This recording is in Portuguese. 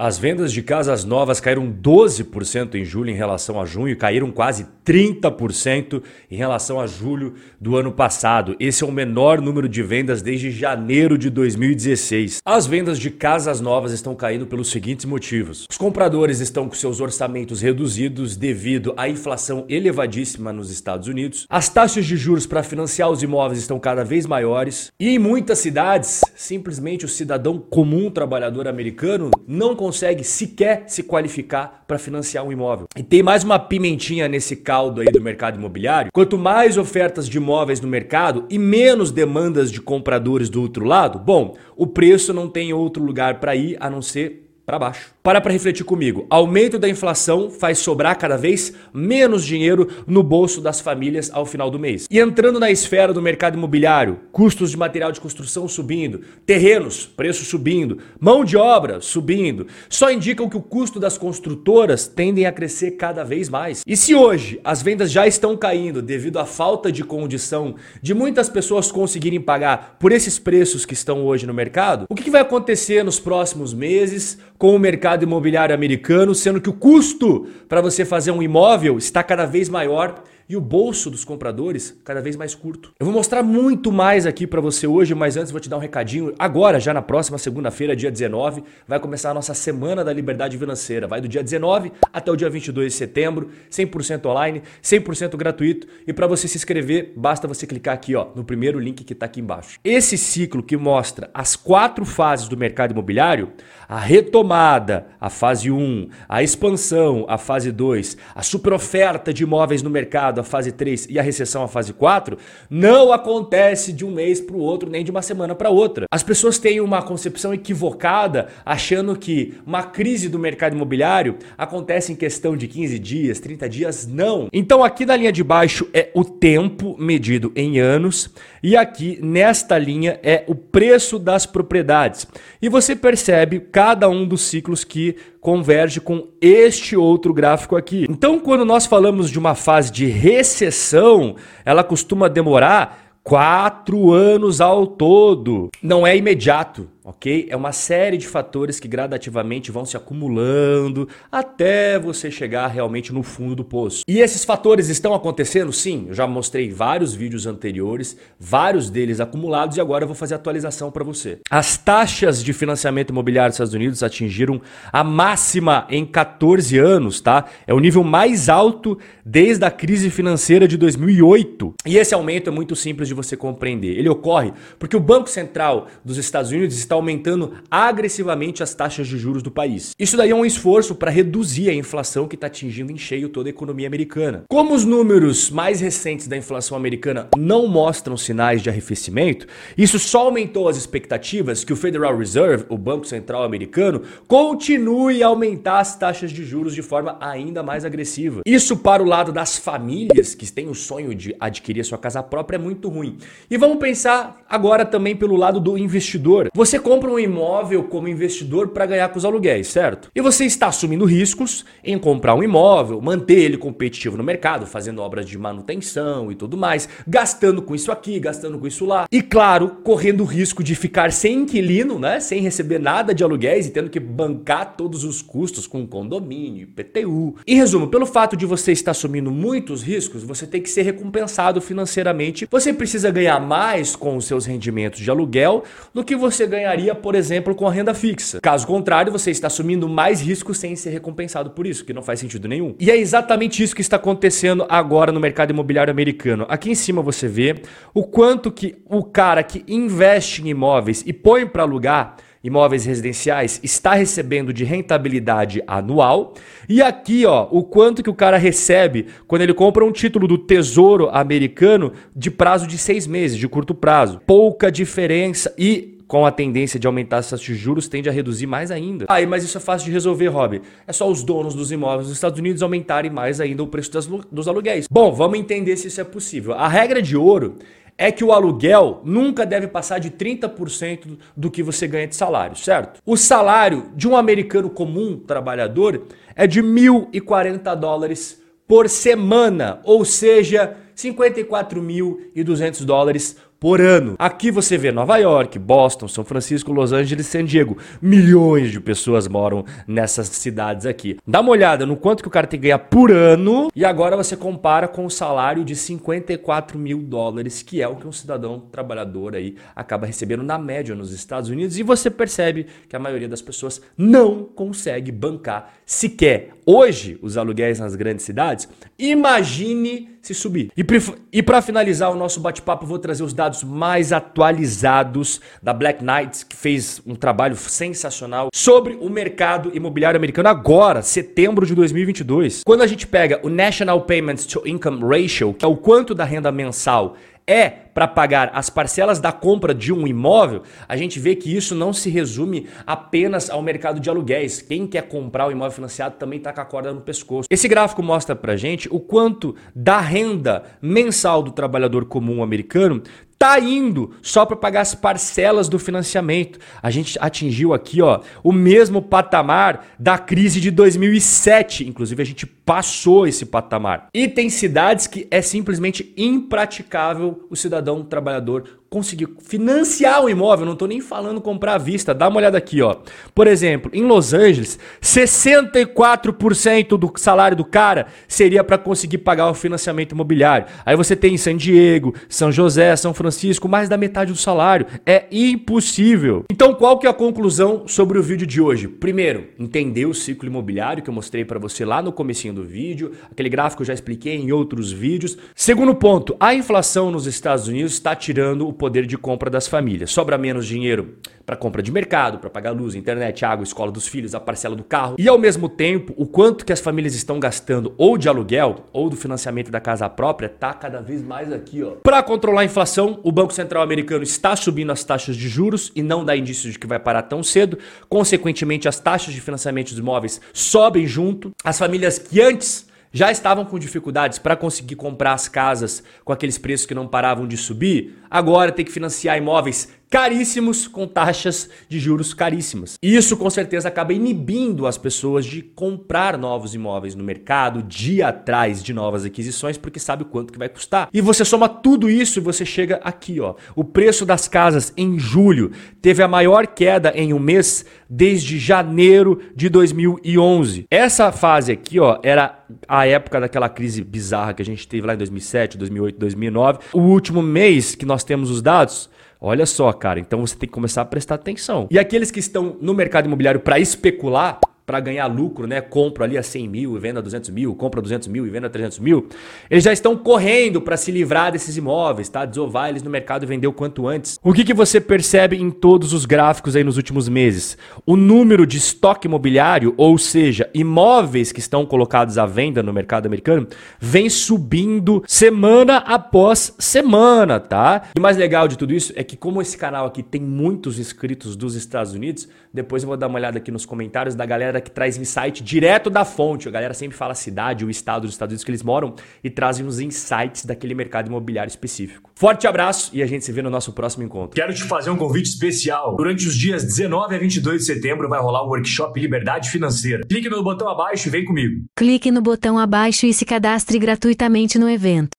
As vendas de casas novas caíram 12% em julho em relação a junho e caíram quase 30% em relação a julho do ano passado. Esse é o menor número de vendas desde janeiro de 2016. As vendas de casas novas estão caindo pelos seguintes motivos: os compradores estão com seus orçamentos reduzidos devido à inflação elevadíssima nos Estados Unidos, as taxas de juros para financiar os imóveis estão cada vez maiores e em muitas cidades, simplesmente o cidadão comum trabalhador americano não consegue consegue sequer se qualificar para financiar um imóvel. E tem mais uma pimentinha nesse caldo aí do mercado imobiliário. Quanto mais ofertas de imóveis no mercado e menos demandas de compradores do outro lado, bom, o preço não tem outro lugar para ir a não ser para baixo. Para para refletir comigo. Aumento da inflação faz sobrar cada vez menos dinheiro no bolso das famílias ao final do mês. E entrando na esfera do mercado imobiliário, custos de material de construção subindo, terrenos, preço subindo, mão de obra subindo, só indicam que o custo das construtoras tendem a crescer cada vez mais. E se hoje as vendas já estão caindo devido à falta de condição de muitas pessoas conseguirem pagar por esses preços que estão hoje no mercado, o que vai acontecer nos próximos meses? com o mercado imobiliário americano, sendo que o custo para você fazer um imóvel está cada vez maior e o bolso dos compradores cada vez mais curto. Eu vou mostrar muito mais aqui para você hoje, mas antes vou te dar um recadinho. Agora, já na próxima segunda-feira, dia 19, vai começar a nossa Semana da Liberdade Financeira. Vai do dia 19 até o dia 22 de setembro, 100% online, 100% gratuito. E para você se inscrever, basta você clicar aqui ó, no primeiro link que está aqui embaixo. Esse ciclo que mostra as quatro fases do mercado imobiliário, a retomada, a fase 1, a expansão, a fase 2, a superoferta de imóveis no mercado, a fase 3 e a recessão, a fase 4, não acontece de um mês para o outro, nem de uma semana para outra. As pessoas têm uma concepção equivocada, achando que uma crise do mercado imobiliário acontece em questão de 15 dias, 30 dias. Não. Então, aqui na linha de baixo é o tempo medido em anos, e aqui nesta linha é o preço das propriedades. E você percebe cada um dos ciclos que converge com este outro gráfico aqui. Então, quando nós falamos de uma fase de recessão, ela costuma demorar quatro anos ao todo. Não é imediato ok? É uma série de fatores que gradativamente vão se acumulando até você chegar realmente no fundo do poço. E esses fatores estão acontecendo? Sim, eu já mostrei vários vídeos anteriores, vários deles acumulados e agora eu vou fazer atualização para você. As taxas de financiamento imobiliário dos Estados Unidos atingiram a máxima em 14 anos, tá? É o nível mais alto desde a crise financeira de 2008. E esse aumento é muito simples de você compreender. Ele ocorre porque o Banco Central dos Estados Unidos está aumentando agressivamente as taxas de juros do país. Isso daí é um esforço para reduzir a inflação que está atingindo em cheio toda a economia americana. Como os números mais recentes da inflação americana não mostram sinais de arrefecimento, isso só aumentou as expectativas que o Federal Reserve, o Banco Central americano, continue a aumentar as taxas de juros de forma ainda mais agressiva. Isso para o lado das famílias que têm o sonho de adquirir sua casa própria é muito ruim. E vamos pensar agora também pelo lado do investidor. Você compra um imóvel como investidor para ganhar com os aluguéis, certo? E você está assumindo riscos em comprar um imóvel, manter ele competitivo no mercado, fazendo obras de manutenção e tudo mais, gastando com isso aqui, gastando com isso lá. E claro, correndo o risco de ficar sem inquilino, né? Sem receber nada de aluguéis e tendo que bancar todos os custos com condomínio, IPTU. Em resumo, pelo fato de você estar assumindo muitos riscos, você tem que ser recompensado financeiramente. Você precisa ganhar mais com os seus rendimentos de aluguel do que você ganharia ganharia, por exemplo, com a renda fixa. Caso contrário, você está assumindo mais risco sem ser recompensado por isso, que não faz sentido nenhum. E é exatamente isso que está acontecendo agora no mercado imobiliário americano. Aqui em cima você vê o quanto que o cara que investe em imóveis e põe para alugar imóveis residenciais está recebendo de rentabilidade anual. E aqui, ó, o quanto que o cara recebe quando ele compra um título do Tesouro Americano de prazo de seis meses, de curto prazo. Pouca diferença e com a tendência de aumentar de juros, tende a reduzir mais ainda. Aí, mas isso é fácil de resolver, Rob. É só os donos dos imóveis dos Estados Unidos aumentarem mais ainda o preço das, dos aluguéis. Bom, vamos entender se isso é possível. A regra de ouro é que o aluguel nunca deve passar de 30% do que você ganha de salário, certo? O salário de um americano comum, trabalhador, é de 1.040 dólares por semana, ou seja, 54.200 dólares por ano. Aqui você vê Nova York, Boston, São Francisco, Los Angeles, San Diego. Milhões de pessoas moram nessas cidades aqui. Dá uma olhada no quanto que o cara tem que ganhar por ano e agora você compara com o salário de 54 mil dólares, que é o que um cidadão trabalhador aí acaba recebendo na média nos Estados Unidos e você percebe que a maioria das pessoas não consegue bancar sequer hoje os aluguéis nas grandes cidades. Imagine se subir. E para finalizar o nosso bate-papo, vou trazer os dados mais atualizados da Black Knight, que fez um trabalho sensacional sobre o mercado imobiliário americano agora, setembro de 2022. Quando a gente pega o National Payments to Income Ratio, que é o quanto da renda mensal é para pagar as parcelas da compra de um imóvel, a gente vê que isso não se resume apenas ao mercado de aluguéis. Quem quer comprar o imóvel financiado também está com a corda no pescoço. Esse gráfico mostra para gente o quanto da renda mensal do trabalhador comum americano tá indo só para pagar as parcelas do financiamento. A gente atingiu aqui, ó, o mesmo patamar da crise de 2007, inclusive a gente passou esse patamar. E tem cidades que é simplesmente impraticável o cidadão trabalhador conseguir financiar o imóvel, não estou nem falando comprar à vista. Dá uma olhada aqui, ó. Por exemplo, em Los Angeles, 64% do salário do cara seria para conseguir pagar o financiamento imobiliário. Aí você tem em San Diego, São José, São Francisco, mais da metade do salário. É impossível. Então, qual que é a conclusão sobre o vídeo de hoje? Primeiro, entender o ciclo imobiliário que eu mostrei para você lá no comecinho do vídeo. Aquele gráfico eu já expliquei em outros vídeos. Segundo ponto, a inflação nos Estados Unidos está tirando o poder de compra das famílias. Sobra menos dinheiro para compra de mercado, para pagar luz, internet, água, escola dos filhos, a parcela do carro. E ao mesmo tempo, o quanto que as famílias estão gastando ou de aluguel ou do financiamento da casa própria tá cada vez mais aqui, ó. Para controlar a inflação, o Banco Central americano está subindo as taxas de juros e não dá indício de que vai parar tão cedo. Consequentemente, as taxas de financiamento dos imóveis sobem junto. As famílias que antes já estavam com dificuldades para conseguir comprar as casas com aqueles preços que não paravam de subir, agora tem que financiar imóveis caríssimos com taxas de juros caríssimas. Isso com certeza acaba inibindo as pessoas de comprar novos imóveis no mercado, de atrás de novas aquisições, porque sabe o quanto que vai custar. E você soma tudo isso e você chega aqui, ó. O preço das casas em julho teve a maior queda em um mês desde janeiro de 2011. Essa fase aqui, ó, era a época daquela crise bizarra que a gente teve lá em 2007, 2008, 2009. O último mês que nós temos os dados Olha só, cara, então você tem que começar a prestar atenção. E aqueles que estão no mercado imobiliário para especular, para ganhar lucro, né? Compro ali a 100 mil e vendo a 200 mil, compra 200 mil e vendo a 300 mil. Eles já estão correndo para se livrar desses imóveis, tá? Desovar eles no mercado e vender o quanto antes. O que, que você percebe em todos os gráficos aí nos últimos meses? O número de estoque imobiliário, ou seja, imóveis que estão colocados à venda no mercado americano, vem subindo semana após semana, tá? E o mais legal de tudo isso é que como esse canal aqui tem muitos inscritos dos Estados Unidos, depois eu vou dar uma olhada aqui nos comentários da galera galera que traz insight direto da fonte. A galera sempre fala a cidade, o estado dos Estados Unidos que eles moram e trazem os insights daquele mercado imobiliário específico. Forte abraço e a gente se vê no nosso próximo encontro. Quero te fazer um convite especial. Durante os dias 19 a 22 de setembro vai rolar o workshop Liberdade Financeira. Clique no botão abaixo e vem comigo. Clique no botão abaixo e se cadastre gratuitamente no evento.